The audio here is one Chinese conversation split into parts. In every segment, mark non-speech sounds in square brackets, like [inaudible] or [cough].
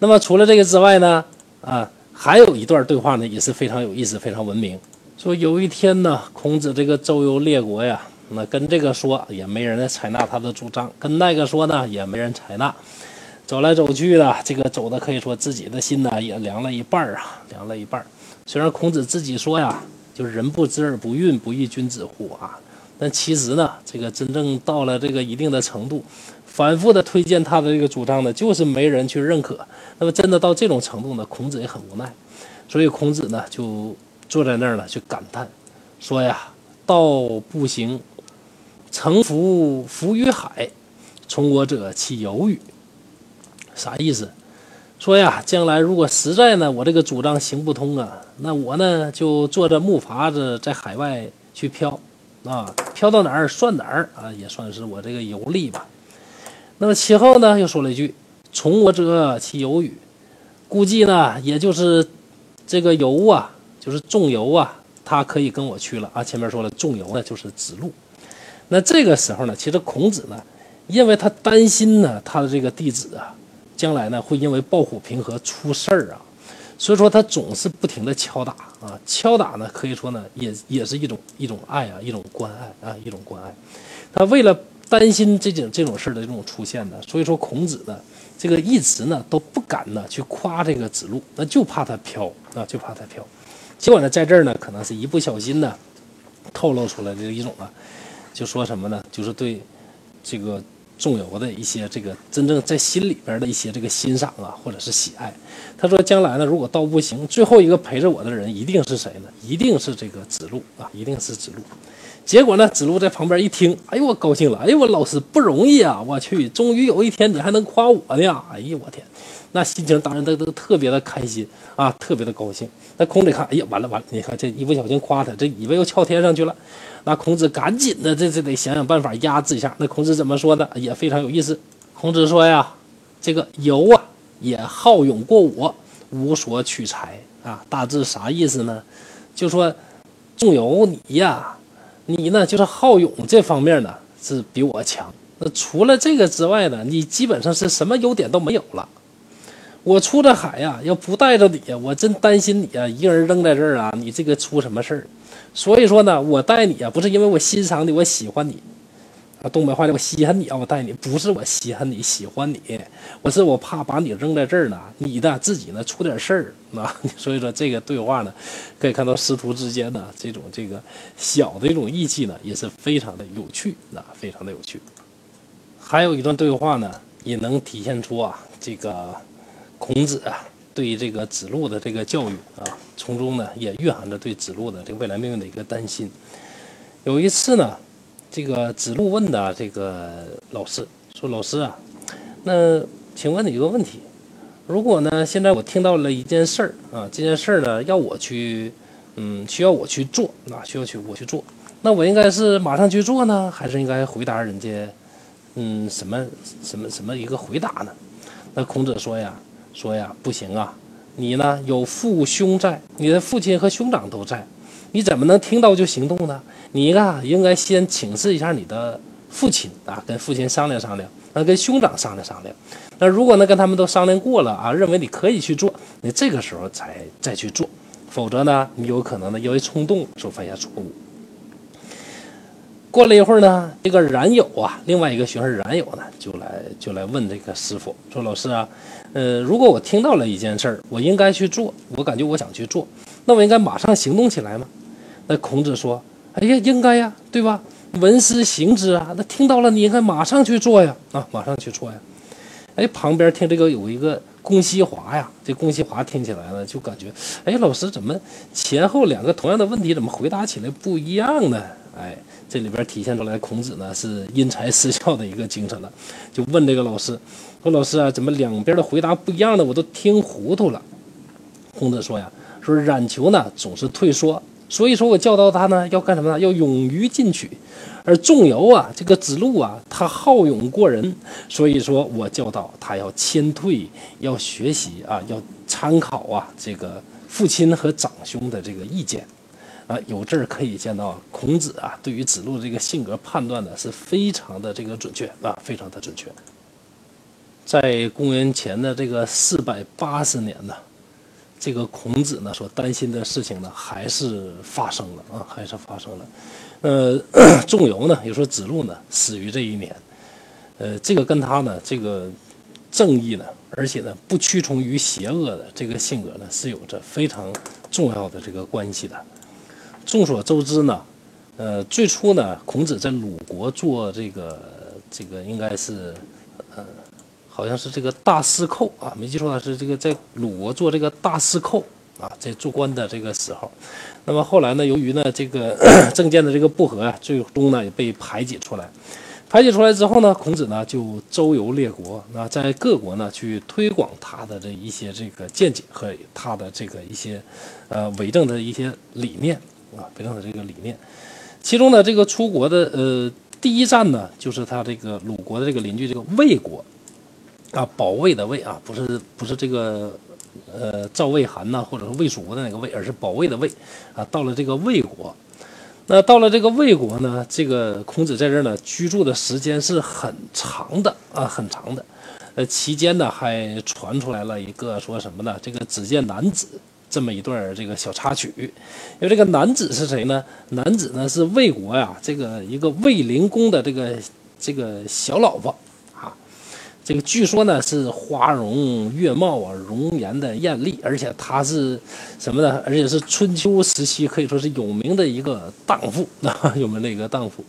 那么除了这个之外呢，啊，还有一段对话呢，也是非常有意思、非常文明。说有一天呢，孔子这个周游列国呀，那跟这个说也没人来采纳他的主张，跟那个说呢也没人采纳，走来走去的，这个走的可以说自己的心呢也凉了一半啊，凉了一半。虽然孔子自己说呀，就是人不知而不愠，不亦君子乎啊，但其实呢，这个真正到了这个一定的程度。反复的推荐他的这个主张呢，就是没人去认可。那么真的到这种程度呢，孔子也很无奈。所以孔子呢就坐在那儿呢，去感叹，说呀：“道不行，乘浮浮于海，从我者其有与？”啥意思？说呀，将来如果实在呢，我这个主张行不通啊，那我呢就坐着木筏子在海外去漂，啊，漂到哪儿算哪儿啊，也算是我这个游历吧。那么其后呢，又说了一句：“从我者其有与？”估计呢，也就是这个游啊，就是仲由啊，他可以跟我去了啊。前面说了，仲由呢就是子路。那这个时候呢，其实孔子呢，因为他担心呢，他的这个弟子啊，将来呢会因为抱虎平和出事儿啊，所以说他总是不停的敲打啊，敲打呢，可以说呢，也也是一种一种爱啊，一种关爱啊，一种关爱。他为了。担心这种这种事的这种出现呢，所以说孔子呢，这个一直呢都不敢呢去夸这个子路，那就怕他飘啊，就怕他飘。结果呢，在这儿呢，可能是一不小心呢，透露出来的一种啊，就说什么呢？就是对这个仲由的一些这个真正在心里边的一些这个欣赏啊，或者是喜爱。他说，将来呢，如果道不行，最后一个陪着我的人一定是谁呢？一定是这个子路啊，一定是子路。结果呢？子路在旁边一听，哎呦，我高兴了！哎呦，我老师不容易啊！我去，终于有一天你还能夸我呢！哎呦，我天，那心情当然都都特别的开心啊，特别的高兴。那孔子看，哎呀，完了完了！你看这一不小心夸他，这以为又翘天上去了。那孔子赶紧的，这这得想想办法压制一下。那孔子怎么说的？也非常有意思。孔子说呀：“这个游啊，也好勇过我，无所取材啊。”大致啥意思呢？就说仲由你呀。你呢，就是好勇这方面呢是比我强。那除了这个之外呢，你基本上是什么优点都没有了。我出这海呀，要不带着你，我真担心你啊，一个人扔在这儿啊，你这个出什么事儿？所以说呢，我带你啊，不是因为我欣赏你，我喜欢你。啊，东北话叫我稀罕你啊！我带你不是我稀罕你喜欢你，我是我怕把你扔在这儿呢，你的自己呢出点事儿啊。[laughs] 所以说这个对话呢，可以看到师徒之间的这种这个小的一种义气呢，也是非常的有趣啊，非常的有趣。还有一段对话呢，也能体现出啊这个孔子啊对于这个子路的这个教育啊，从中呢也蕴含着对子路的这个未来命运的一个担心。有一次呢。这个子路问的这个老师说：“老师啊，那请问你一个问题，如果呢现在我听到了一件事儿啊，这件事儿呢要我去，嗯，需要我去做，那需要去我去做，那我应该是马上去做呢，还是应该回答人家，嗯，什么什么什么一个回答呢？那孔子说呀，说呀，不行啊，你呢有父兄在，你的父亲和兄长都在。”你怎么能听到就行动呢？你啊，应该先请示一下你的父亲啊，跟父亲商量商量，那跟兄长商量商量。那如果呢，跟他们都商量过了啊，认为你可以去做，你这个时候才再去做，否则呢，你有可能呢，因为冲动所犯下错误。过了一会儿呢，这个冉有啊，另外一个学生冉有呢，就来就来问这个师傅说：“老师啊，呃，如果我听到了一件事儿，我应该去做，我感觉我想去做，那我应该马上行动起来吗？”那孔子说：“哎呀，应该呀，对吧？闻思行之啊，那听到了你应该马上去做呀，啊，马上去做呀。”哎，旁边听这个有一个公西华呀，这公西华听起来呢，就感觉，哎，老师怎么前后两个同样的问题，怎么回答起来不一样呢？哎，这里边体现出来孔子呢是因材施教的一个精神了，就问这个老师说：“老师啊，怎么两边的回答不一样呢？我都听糊涂了。”孔子说呀：“说冉求呢总是退缩。”所以说我教导他呢，要干什么呢？要勇于进取。而仲由啊，这个子路啊，他好勇过人，所以说我教导他要谦退，要学习啊，要参考啊，这个父亲和长兄的这个意见啊。有这儿可以见到孔子啊，对于子路这个性格判断呢，是非常的这个准确啊，非常的准确。在公元前的这个四百八十年呢，这个孔子呢所担心的事情呢，还是发生了啊，还是发生了。呃，仲由呢，也说子路呢，死于这一年。呃，这个跟他呢，这个正义呢，而且呢，不屈从于邪恶的这个性格呢，是有着非常重要的这个关系的。众所周知呢，呃，最初呢，孔子在鲁国做这个这个应该是，呃，好像是这个大司寇啊，没记错的是这个在鲁国做这个大司寇啊，在做官的这个时候。那么后来呢，由于呢这个 [coughs] 政见的这个不合啊，最终呢也被排挤出来。排挤出来之后呢，孔子呢就周游列国，那在各国呢去推广他的这一些这个见解和他的这个一些，呃，为政的一些理念啊，为政的这个理念。其中呢，这个出国的呃第一站呢，就是他这个鲁国的这个邻居这个魏国，啊，保卫的卫啊，不是不是这个呃赵魏韩呐，或者是魏蜀国的那个魏，而是保卫的卫啊，到了这个魏国。那到了这个魏国呢，这个孔子在这儿呢居住的时间是很长的啊，很长的。呃，期间呢还传出来了一个说什么呢？这个只见男子这么一段这个小插曲。因为这个男子是谁呢？男子呢是魏国呀，这个一个魏灵公的这个这个小老婆。这个据说呢是花容月貌啊，容颜的艳丽，而且她是什么呢？而且是春秋时期可以说是有名的一个荡妇 [laughs] 啊，有名的一个荡妇。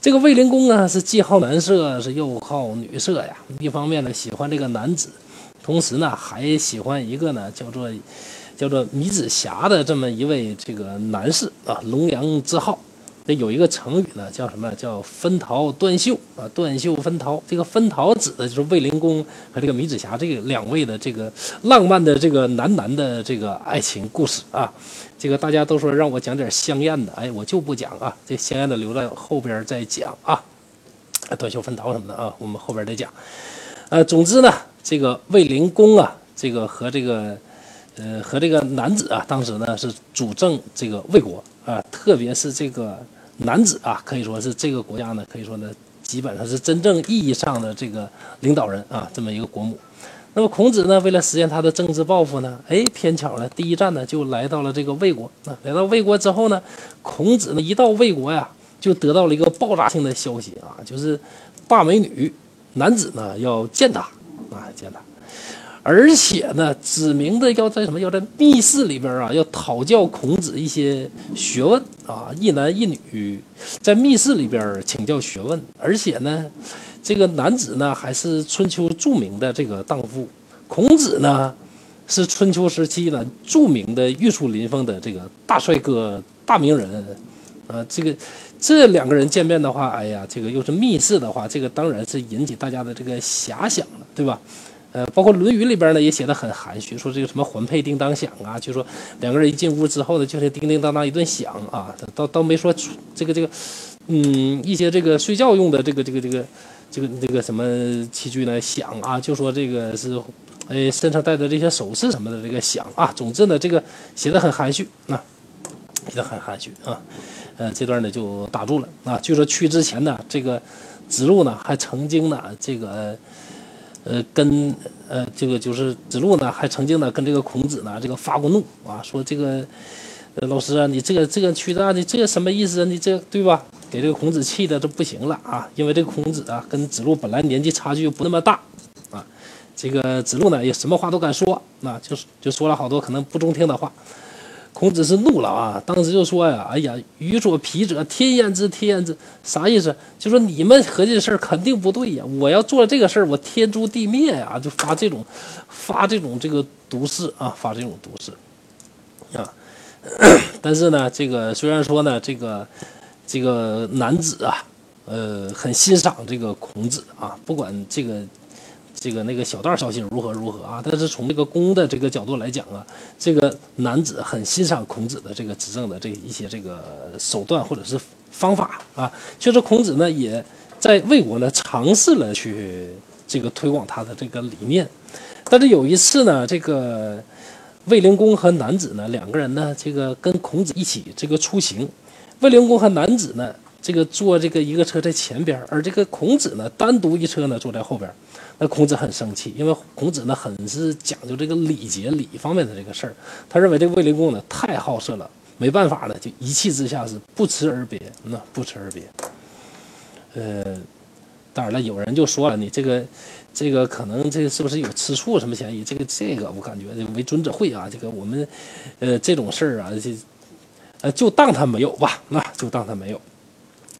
这个卫灵公呢是既好男色，是又好女色呀。一方面呢喜欢这个男子，同时呢还喜欢一个呢叫做叫做米子瑕的这么一位这个男士啊，龙阳之好。这有一个成语呢，叫什么？叫分桃断袖啊，断袖分桃。这个分桃指的就是卫灵公和这个米子瑕这个两位的这个浪漫的这个男男的这个爱情故事啊。这个大家都说让我讲点香艳的，哎，我就不讲啊，这香艳的留在后边再讲啊。断袖分桃什么的啊，我们后边再讲。呃，总之呢，这个卫灵公啊，这个和这个呃和这个男子啊，当时呢是主政这个魏国啊，特别是这个。男子啊，可以说是这个国家呢，可以说呢，基本上是真正意义上的这个领导人啊，这么一个国母。那么孔子呢，为了实现他的政治抱负呢，[laughs] 哎，偏巧呢，第一站呢就来到了这个魏国。啊，来到魏国之后呢，孔子呢一到魏国呀，就得到了一个爆炸性的消息啊，就是大美女男子呢要见他啊，见他。而且呢，指明的要在什么？要在密室里边啊，要讨教孔子一些学问啊，一男一女在密室里边请教学问。而且呢，这个男子呢还是春秋著名的这个荡妇，孔子呢是春秋时期呢著名的玉树临风的这个大帅哥、大名人啊。这个这两个人见面的话，哎呀，这个又是密室的话，这个当然是引起大家的这个遐想了，对吧？呃，包括《论语》里边呢，也写的很含蓄，说这个什么环佩叮当响啊，就说两个人一进屋之后呢，就是叮叮当当一顿响啊，倒倒没说这个这个，嗯，一些这个睡觉用的这个这个这个这个这个什么器具呢响啊，就说这个是，呃，身上戴的这些首饰什么的这个响啊，总之呢，这个写的很含蓄啊，写的很含蓄啊，呃，这段呢就打住了啊，就说去之前呢，这个子路呢还曾经呢这个。呃，跟呃，这个就是子路呢，还曾经呢跟这个孔子呢这个发过怒啊，说这个呃老师啊，你这个这个曲子啊，你这个什么意思啊？你这对吧？给这个孔子气的都不行了啊，因为这个孔子啊跟子路本来年纪差距不那么大啊，这个子路呢也什么话都敢说，那就是就说了好多可能不中听的话。孔子是怒了啊！当时就说呀：“哎呀，予所皮者，天焉之，天焉之。”啥意思？就说你们合计的事儿肯定不对呀！我要做这个事儿，我天诛地灭呀！就发这种，发这种这个毒誓啊，发这种毒誓啊。但是呢，这个虽然说呢，这个这个男子啊，呃，很欣赏这个孔子啊，不管这个。这个那个小道消息如何如何啊？但是从这个公的这个角度来讲啊，这个男子很欣赏孔子的这个执政的这一些这个手段或者是方法啊。确实，孔子呢也在魏国呢尝试了去这个推广他的这个理念。但是有一次呢，这个卫灵公和男子呢两个人呢这个跟孔子一起这个出行，卫灵公和男子呢这个坐这个一个车在前边，而这个孔子呢单独一车呢坐在后边。那孔子很生气，因为孔子呢很是讲究这个礼节礼方面的这个事儿。他认为这个卫灵公呢太好色了，没办法了，就一气之下是不辞而别。那不辞而别。呃，当然了，有人就说了，你这个这个可能这是不是有吃醋什么嫌疑？这个这个我感觉这为尊者会啊，这个我们呃这种事儿啊，这呃就当他没有吧，那就当他没有。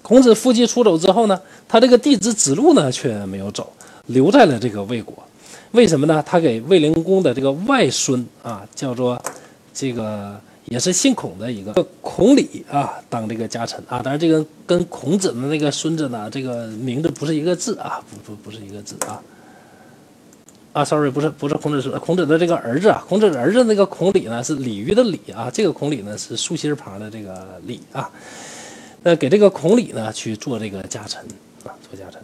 孔子夫妻出走之后呢，他这个弟子子路呢却没有走。留在了这个魏国，为什么呢？他给卫灵公的这个外孙啊，叫做这个也是姓孔的一个孔鲤啊，当这个家臣啊。当然，这个跟孔子的那个孙子呢，这个名字不是一个字啊，不不不是一个字啊。啊，sorry，不是不是孔子是孔子的这个儿子啊，孔子儿子那个孔鲤呢是鲤鱼的鲤啊，这个孔鲤呢是竖心旁的这个鲤啊。那给这个孔鲤呢去做这个家臣啊，做家臣。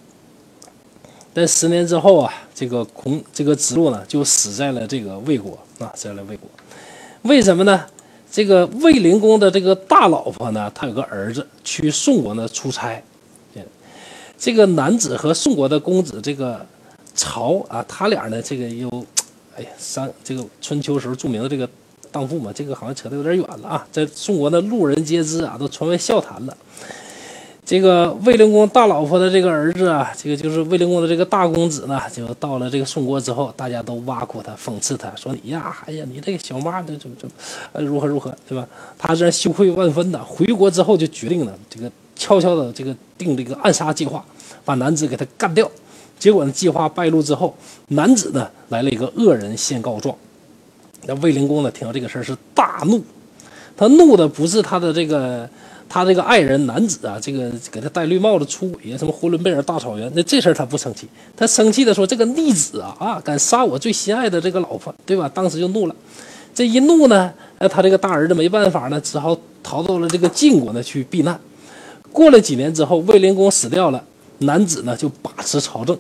但十年之后啊，这个孔这个子路呢，就死在了这个魏国啊，死在了魏国。为什么呢？这个魏灵公的这个大老婆呢，他有个儿子去宋国呢出差。这个男子和宋国的公子这个曹啊，他俩呢，这个又，哎呀，三这个春秋时候著名的这个荡妇嘛，这个好像扯得有点远了啊，在宋国的路人皆知啊，都传为笑谈了。这个卫灵公大老婆的这个儿子啊，这个就是卫灵公的这个大公子呢，就到了这个宋国之后，大家都挖苦他、讽刺他，说你呀，哎呀，你这个小妈这这这，呃，如何如何，对吧？他这羞愧万分的。回国之后就决定了，这个悄悄的这个定这个暗杀计划，把男子给他干掉。结果呢，计划败露之后，男子呢来了一个恶人先告状。那卫灵公呢听到这个事儿是大怒，他怒的不是他的这个。他这个爱人男子啊，这个给他戴绿帽子出轨啊，什么呼伦贝尔大草原，那这事儿他不生气，他生气的说这个逆子啊啊，敢杀我最心爱的这个老婆，对吧？当时就怒了，这一怒呢，哎，他这个大儿子没办法呢，只好逃到了这个晋国呢去避难。过了几年之后，卫灵公死掉了，男子呢就把持朝政，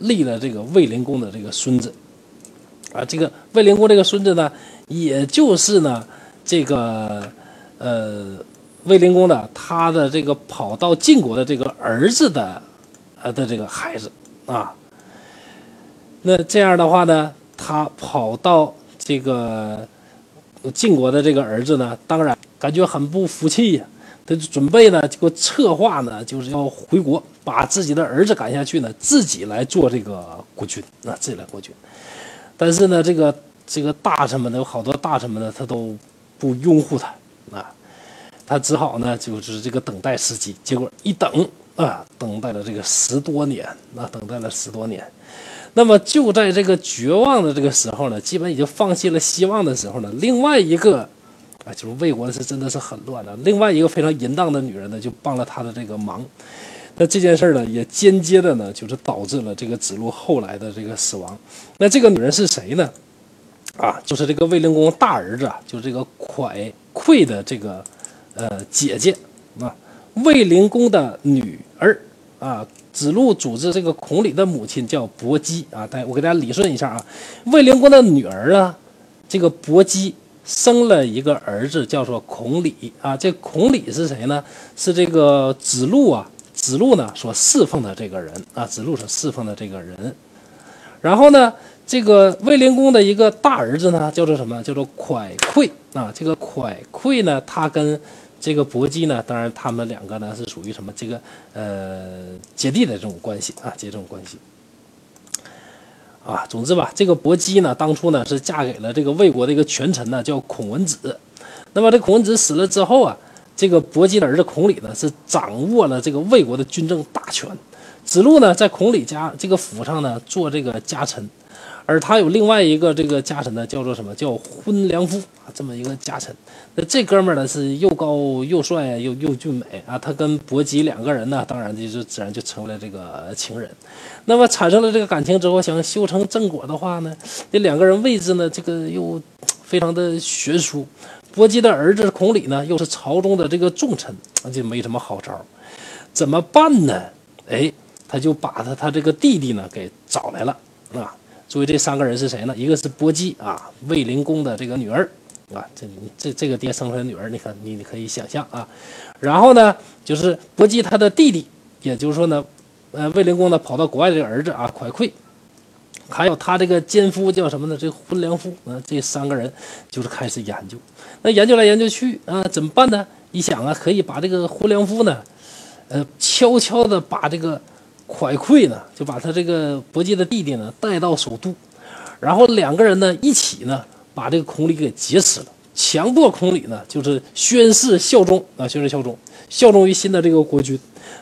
立了这个卫灵公的这个孙子，啊，这个卫灵公这个孙子呢，也就是呢这个呃。卫灵公的他的这个跑到晋国的这个儿子的，呃的这个孩子啊，那这样的话呢，他跑到这个晋国的这个儿子呢，当然感觉很不服气呀，他就准备呢，这个策划呢，就是要回国把自己的儿子赶下去呢，自己来做这个国君，那自己来国君。但是呢，这个这个大臣们呢，有好多大臣们呢，他都不拥护他啊。他只好呢，就是这个等待时机，结果一等啊，等待了这个十多年，那等待了十多年。那么就在这个绝望的这个时候呢，基本已经放弃了希望的时候呢，另外一个啊，就是魏国是真的是很乱的。另外一个非常淫荡的女人呢，就帮了他的这个忙。那这件事呢，也间接的呢，就是导致了这个子路后来的这个死亡。那这个女人是谁呢？啊，就是这个卫灵公大儿子啊，就是这个蒯聩的这个。呃，姐姐啊，卫灵公的女儿啊，子路组织这个孔鲤的母亲叫伯姬啊。大家我给大家理顺一下啊，卫灵公的女儿啊，这个伯姬生了一个儿子，叫做孔鲤啊。这孔鲤是谁呢？是这个子路啊，子路呢所侍奉的这个人啊，子路所侍奉的这个人。然后呢，这个卫灵公的一个大儿子呢，叫做什么？叫做蒯聩啊。这个蒯聩呢，他跟这个伯姬呢，当然他们两个呢是属于什么？这个呃姐弟的这种关系啊，姐这种关系啊。总之吧，这个伯姬呢，当初呢是嫁给了这个魏国的一个权臣呢，叫孔文子。那么这孔文子死了之后啊，这个伯姬的儿子孔鲤呢是掌握了这个魏国的军政大权。子路呢在孔鲤家这个府上呢做这个家臣。而他有另外一个这个家臣呢，叫做什么？叫婚良夫啊，这么一个家臣。那这哥们儿呢是又高又帅又又俊美啊。他跟伯姬两个人呢，当然就是自然就成为了这个情人。那么产生了这个感情之后，想修成正果的话呢，这两个人位置呢，这个又非常的悬殊。伯姬的儿子孔鲤呢，又是朝中的这个重臣，就没什么好招。怎么办呢？哎，他就把他他这个弟弟呢给找来了啊。注意这三个人是谁呢？一个是伯姬啊，卫灵公的这个女儿啊，这这这个爹生出来的女儿，你看你你可以想象啊。然后呢，就是伯姬他的弟弟，也就是说呢，呃，卫灵公呢跑到国外的这个儿子啊，蒯聩还有他这个奸夫叫什么呢？这个婚良夫啊，这三个人就是开始研究。那研究来研究去啊，怎么办呢？一想啊，可以把这个婚良夫呢，呃，悄悄的把这个蒯聩呢，就把他这个伯姬的弟弟呢带到首都，然后两个人呢一起呢把这个孔鲤给劫持了，强迫孔鲤呢就是宣誓效忠啊，宣誓效忠，效忠于新的这个国君。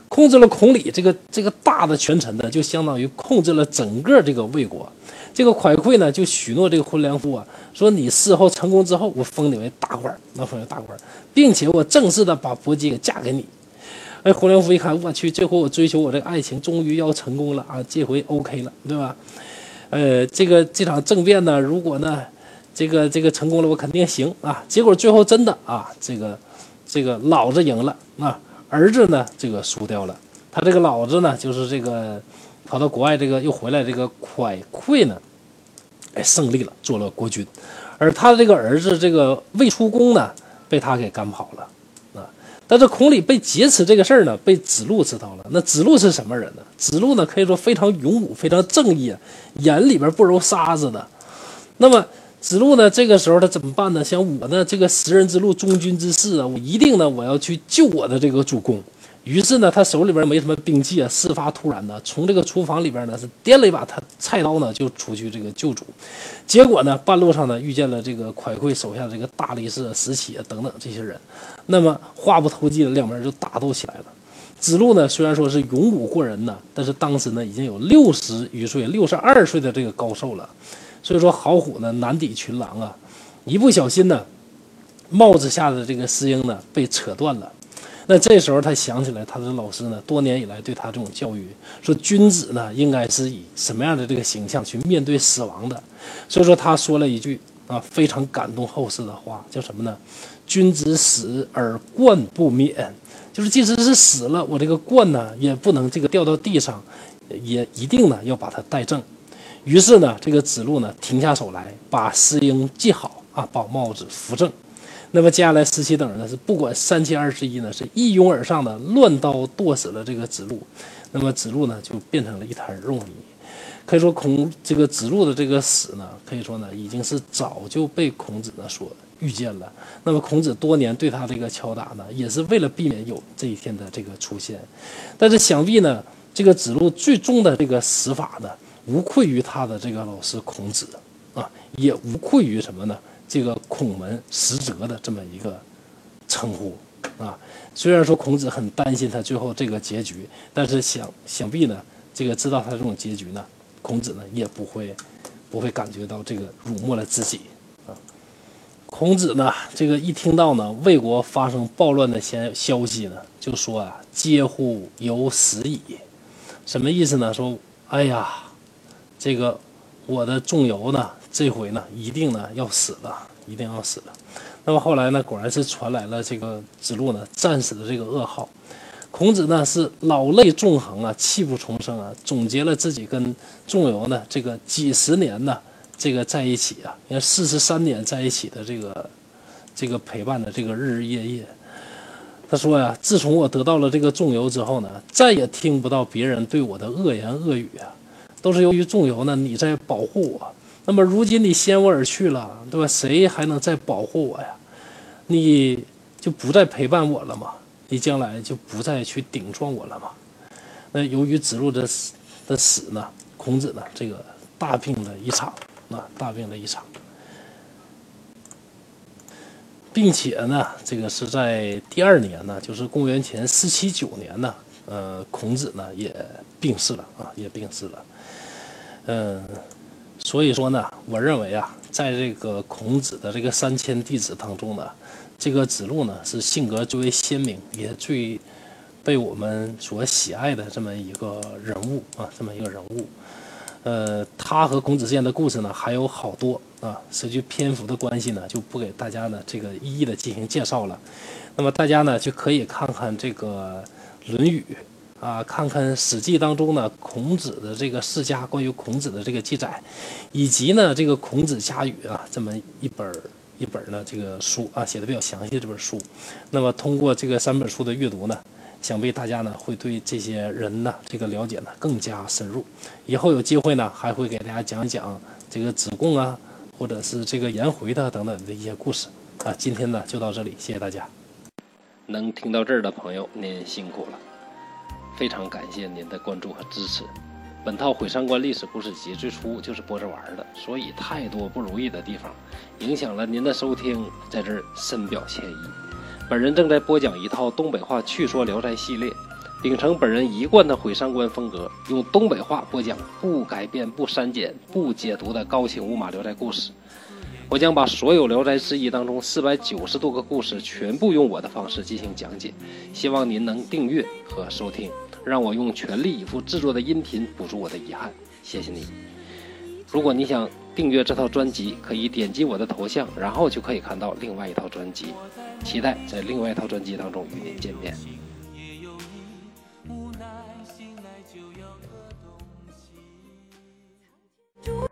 控制了孔鲤这个这个大的权臣呢，就相当于控制了整个这个魏国。这个蒯聩呢，就许诺这个婚良夫啊，说你事后成功之后，我封你为大官，那封为大官，并且我正式的把伯姬给嫁给你。哎，胡良夫一看，我去，这回我追求我这个爱情终于要成功了啊，这回 OK 了，对吧？呃，这个这场政变呢，如果呢，这个这个成功了，我肯定行啊。结果最后真的啊，这个这个老子赢了啊。儿子呢，这个输掉了。他这个老子呢，就是这个跑到国外，这个又回来，这个蒯聩呢，哎，胜利了，做了国君。而他的这个儿子，这个未出公呢，被他给赶跑了。但是孔鲤被劫持这个事儿呢，被子路知道了。那子路是什么人呢？子路呢，可以说非常勇武，非常正义，眼里边不揉沙子的。那么。子路呢？这个时候他怎么办呢？想我呢，这个食人之路，忠君之事啊，我一定呢，我要去救我的这个主公。于是呢，他手里边没什么兵器啊，事发突然呢，从这个厨房里边呢是掂了一把他菜刀呢，就出去这个救主。结果呢，半路上呢遇见了这个蒯聩手下这个大力士、石起啊等等这些人。那么话不投机的，两边就打斗起来了。子路呢，虽然说是勇武过人呢，但是当时呢已经有六十余岁、六十二岁的这个高寿了。所以说，好虎呢难抵群狼啊！一不小心呢，帽子下的这个丝缨呢被扯断了。那这时候他想起来，他的老师呢多年以来对他这种教育，说君子呢应该是以什么样的这个形象去面对死亡的。所以说，他说了一句啊非常感动后世的话，叫什么呢？君子死而冠不免，就是即使是死了，我这个冠呢也不能这个掉到地上，也一定呢要把它戴正。于是呢，这个子路呢停下手来，把丝缨系好啊，把帽子扶正。那么接下来，石岐等人呢是不管三七二十一呢，是一拥而上的乱刀剁死了这个子路。那么子路呢就变成了一滩肉泥。可以说，孔这个子路的这个死呢，可以说呢已经是早就被孔子呢所预见了。那么孔子多年对他这个敲打呢，也是为了避免有这一天的这个出现。但是想必呢，这个子路最终的这个死法呢。无愧于他的这个老师孔子，啊，也无愧于什么呢？这个孔门十哲的这么一个称呼，啊，虽然说孔子很担心他最后这个结局，但是想想必呢，这个知道他这种结局呢，孔子呢也不会不会感觉到这个辱没了自己，啊，孔子呢，这个一听到呢魏国发生暴乱的消消息呢，就说啊，嗟乎有死矣，什么意思呢？说，哎呀。这个我的仲由呢，这回呢一定呢要死了，一定要死了。那么后来呢，果然是传来了这个子路呢战死的这个噩耗。孔子呢是老泪纵横啊，泣不重声啊，总结了自己跟仲由呢这个几十年呢这个在一起啊，你看四十三年在一起的这个这个陪伴的这个日日夜夜。他说呀，自从我得到了这个仲由之后呢，再也听不到别人对我的恶言恶语啊。都是由于仲由呢，你在保护我。那么如今你先我而去了，对吧？谁还能再保护我呀？你就不再陪伴我了吗？你将来就不再去顶撞我了吗？那由于子路的死的死呢，孔子呢，这个大病了一场啊，大病了一场，并且呢，这个是在第二年呢，就是公元前四七九年呢，呃，孔子呢也病逝了啊，也病逝了。嗯，所以说呢，我认为啊，在这个孔子的这个三千弟子当中呢，这个子路呢是性格最为鲜明，也最被我们所喜爱的这么一个人物啊，这么一个人物。呃，他和孔子之间的故事呢还有好多啊，涉及篇幅的关系呢，就不给大家呢这个一一的进行介绍了。那么大家呢就可以看看这个《论语》。啊，看看《史记》当中呢，孔子的这个世家关于孔子的这个记载，以及呢这个《孔子家语》啊这么一本一本呢这个书啊写的比较详细这本书。那么通过这个三本书的阅读呢，想必大家呢会对这些人呢这个了解呢更加深入。以后有机会呢还会给大家讲一讲这个子贡啊，或者是这个颜回的等等的一些故事啊。今天呢就到这里，谢谢大家。能听到这儿的朋友，您辛苦了，非常感谢您的关注和支持。本套《毁三观历史故事集》最初就是播着玩的，所以太多不如意的地方，影响了您的收听，在这儿深表歉意。本人正在播讲一套东北话趣说聊斋系列，秉承本人一贯的毁三观风格，用东北话播讲不改变、不删减、不解读的高清无码聊斋故事。我将把所有《聊斋志异》当中四百九十多个故事全部用我的方式进行讲解，希望您能订阅和收听。让我用全力以赴制作的音频补足我的遗憾，谢谢你。如果你想订阅这套专辑，可以点击我的头像，然后就可以看到另外一套专辑。期待在另外一套专辑当中与您见面。